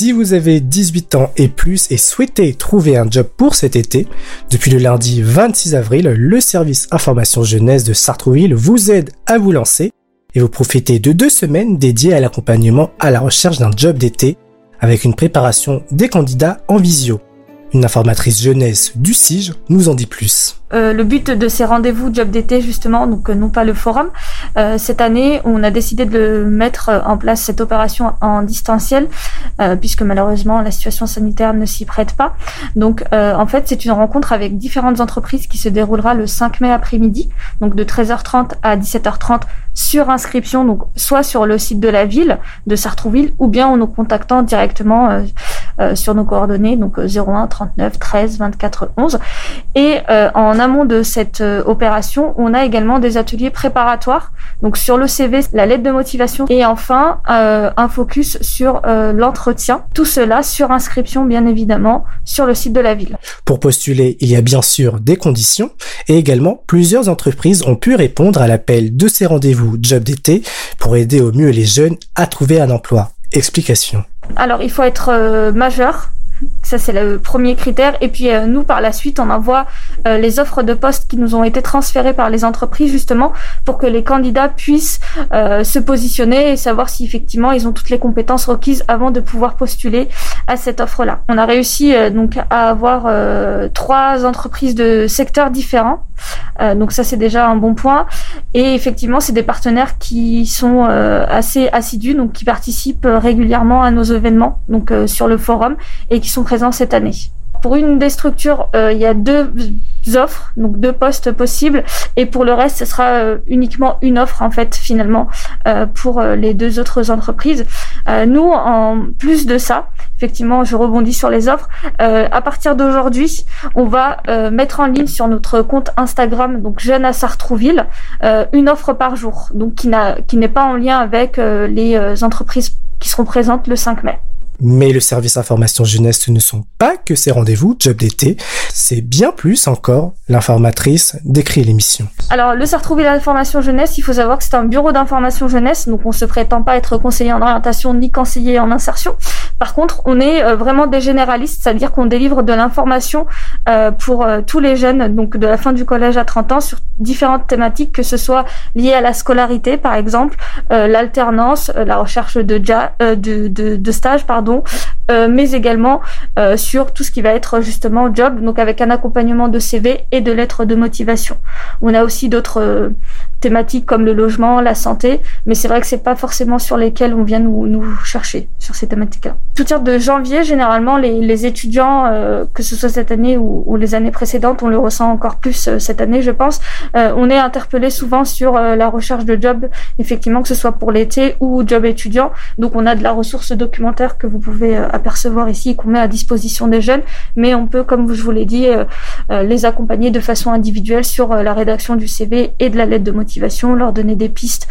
Si vous avez 18 ans et plus et souhaitez trouver un job pour cet été, depuis le lundi 26 avril, le service information jeunesse de Sartrouville vous aide à vous lancer et vous profitez de deux semaines dédiées à l'accompagnement à la recherche d'un job d'été avec une préparation des candidats en visio. Une informatrice jeunesse du SIGE nous en dit plus. Euh, le but de ces rendez-vous job d'été justement, donc euh, non pas le forum, euh, cette année on a décidé de mettre en place cette opération en distanciel puisque malheureusement la situation sanitaire ne s'y prête pas. Donc en fait c'est une rencontre avec différentes entreprises qui se déroulera le 5 mai après-midi, donc de 13h30 à 17h30 sur inscription, donc soit sur le site de la ville de Sartrouville ou bien en nous contactant directement sur nos coordonnées, donc 01 39 13 24 11 et en en amont de cette euh, opération, on a également des ateliers préparatoires, donc sur le CV, la lettre de motivation et enfin euh, un focus sur euh, l'entretien. Tout cela sur inscription, bien évidemment, sur le site de la ville. Pour postuler, il y a bien sûr des conditions et également plusieurs entreprises ont pu répondre à l'appel de ces rendez-vous job d'été pour aider au mieux les jeunes à trouver un emploi. Explication. Alors, il faut être majeur ça, c'est le premier critère. Et puis, euh, nous, par la suite, on envoie euh, les offres de poste qui nous ont été transférées par les entreprises, justement, pour que les candidats puissent euh, se positionner et savoir si, effectivement, ils ont toutes les compétences requises avant de pouvoir postuler à cette offre-là. On a réussi, donc, à avoir trois entreprises de secteurs différents. donc, ça, c'est déjà un bon point. Et effectivement, c'est des partenaires qui sont assez assidus, donc, qui participent régulièrement à nos événements, donc, sur le forum, et qui sont présents cette année. Pour une des structures, euh, il y a deux offres, donc deux postes possibles, et pour le reste, ce sera euh, uniquement une offre en fait finalement euh, pour les deux autres entreprises. nous, en plus de ça, effectivement, je rebondis sur les offres. à partir d'aujourd'hui, on va mettre en ligne sur notre compte Instagram, donc Jeune à Sartrouville, une offre par jour, donc qui n'est pas en lien avec les entreprises qui seront présentes le 5 mai. Mais le service information jeunesse ce ne sont pas que ces rendez-vous job d'été, c'est bien plus encore. L'informatrice décrit l'émission. Alors le Sartrouville l'information jeunesse, il faut savoir que c'est un bureau d'information jeunesse, donc on se prétend pas être conseiller en orientation ni conseiller en insertion. Par contre, on est euh, vraiment des généralistes, c'est-à-dire qu'on délivre de l'information euh, pour euh, tous les jeunes, donc de la fin du collège à 30 ans, sur différentes thématiques, que ce soit liées à la scolarité, par exemple, l'alternance, la recherche de, de, de, de stage, pardon euh, mais également euh, sur tout ce qui va être justement job, donc avec un accompagnement de CV et de lettres de motivation. On a aussi d'autres euh, thématiques comme le logement, la santé, mais c'est vrai que c'est pas forcément sur lesquelles on vient nous, nous chercher sur ces thématiques-là. Tout dire de janvier, généralement, les, les étudiants, euh, que ce soit cette année ou, ou, les années précédentes, on le ressent encore plus euh, cette année, je pense. Euh, on est interpellé souvent sur la recherche de job, effectivement, que ce soit pour l'été ou job étudiant. Donc, on a de la ressource documentaire que vous pouvez apercevoir ici, qu'on met à disposition des jeunes, mais on peut, comme je vous l'ai dit, les accompagner de façon individuelle sur la rédaction du CV et de la lettre de motivation leur donner des pistes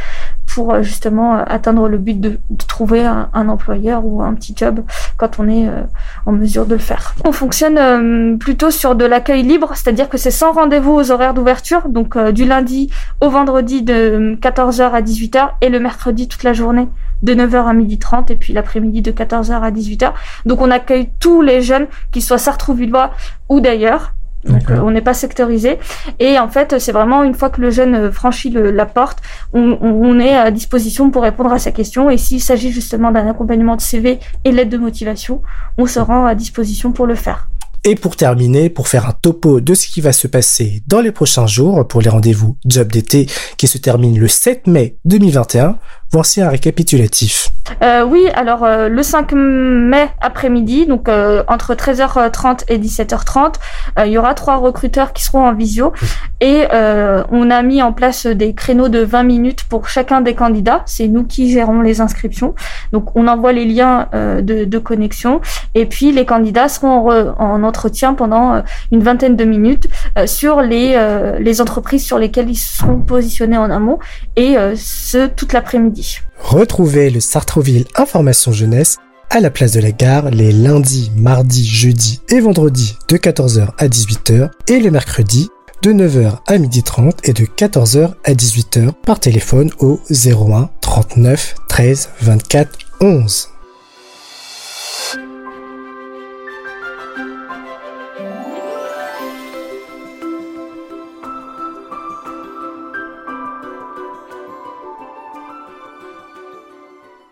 pour euh, justement euh, atteindre le but de, trouver un, employeur ou un petit job quand on est euh, en mesure de le faire. On fonctionne plutôt sur de l'accueil libre, c'est-à-dire que c'est sans rendez-vous aux horaires d'ouverture, donc du lundi au vendredi de 14h à 18h et le mercredi toute la journée de 9h à 12h30 et puis l'après-midi de 14h à 18h. Donc on accueille tous les jeunes, qu'ils soient sartrouvillois ou d'ailleurs, donc euh, on n'est pas sectorisé. Et en fait, c'est vraiment une fois que le jeune euh, franchit la porte, on, est à disposition pour répondre à sa question. Et s'il s'agit justement d'un accompagnement de CV et l'aide de motivation, on se rend à disposition pour le faire. Et pour terminer, pour faire un topo de ce qui va se passer dans les prochains jours pour les rendez-vous job d'été qui se terminent le 7 mai 2021, voici un récapitulatif. Euh, oui, alors euh, le 5 mai après-midi, donc euh, entre 13h30 et 17h30, il y aura trois recruteurs qui seront en visio et on a mis en place des créneaux de 20 minutes pour chacun des candidats. C'est nous qui gérons les inscriptions. Donc on envoie les liens de, connexion et puis les candidats seront en, entretien pendant une vingtaine de minutes sur les, les entreprises sur lesquelles ils seront positionnés en amont et ce toute l'après-midi. Retrouvez le Sartreville Information Jeunesse à la place de la gare les lundis, mardis, jeudis et vendredis de 14h à 18h et le mercredi de 9h à 12h30 et de 14h à 18h par téléphone au 01 39 13 24 11.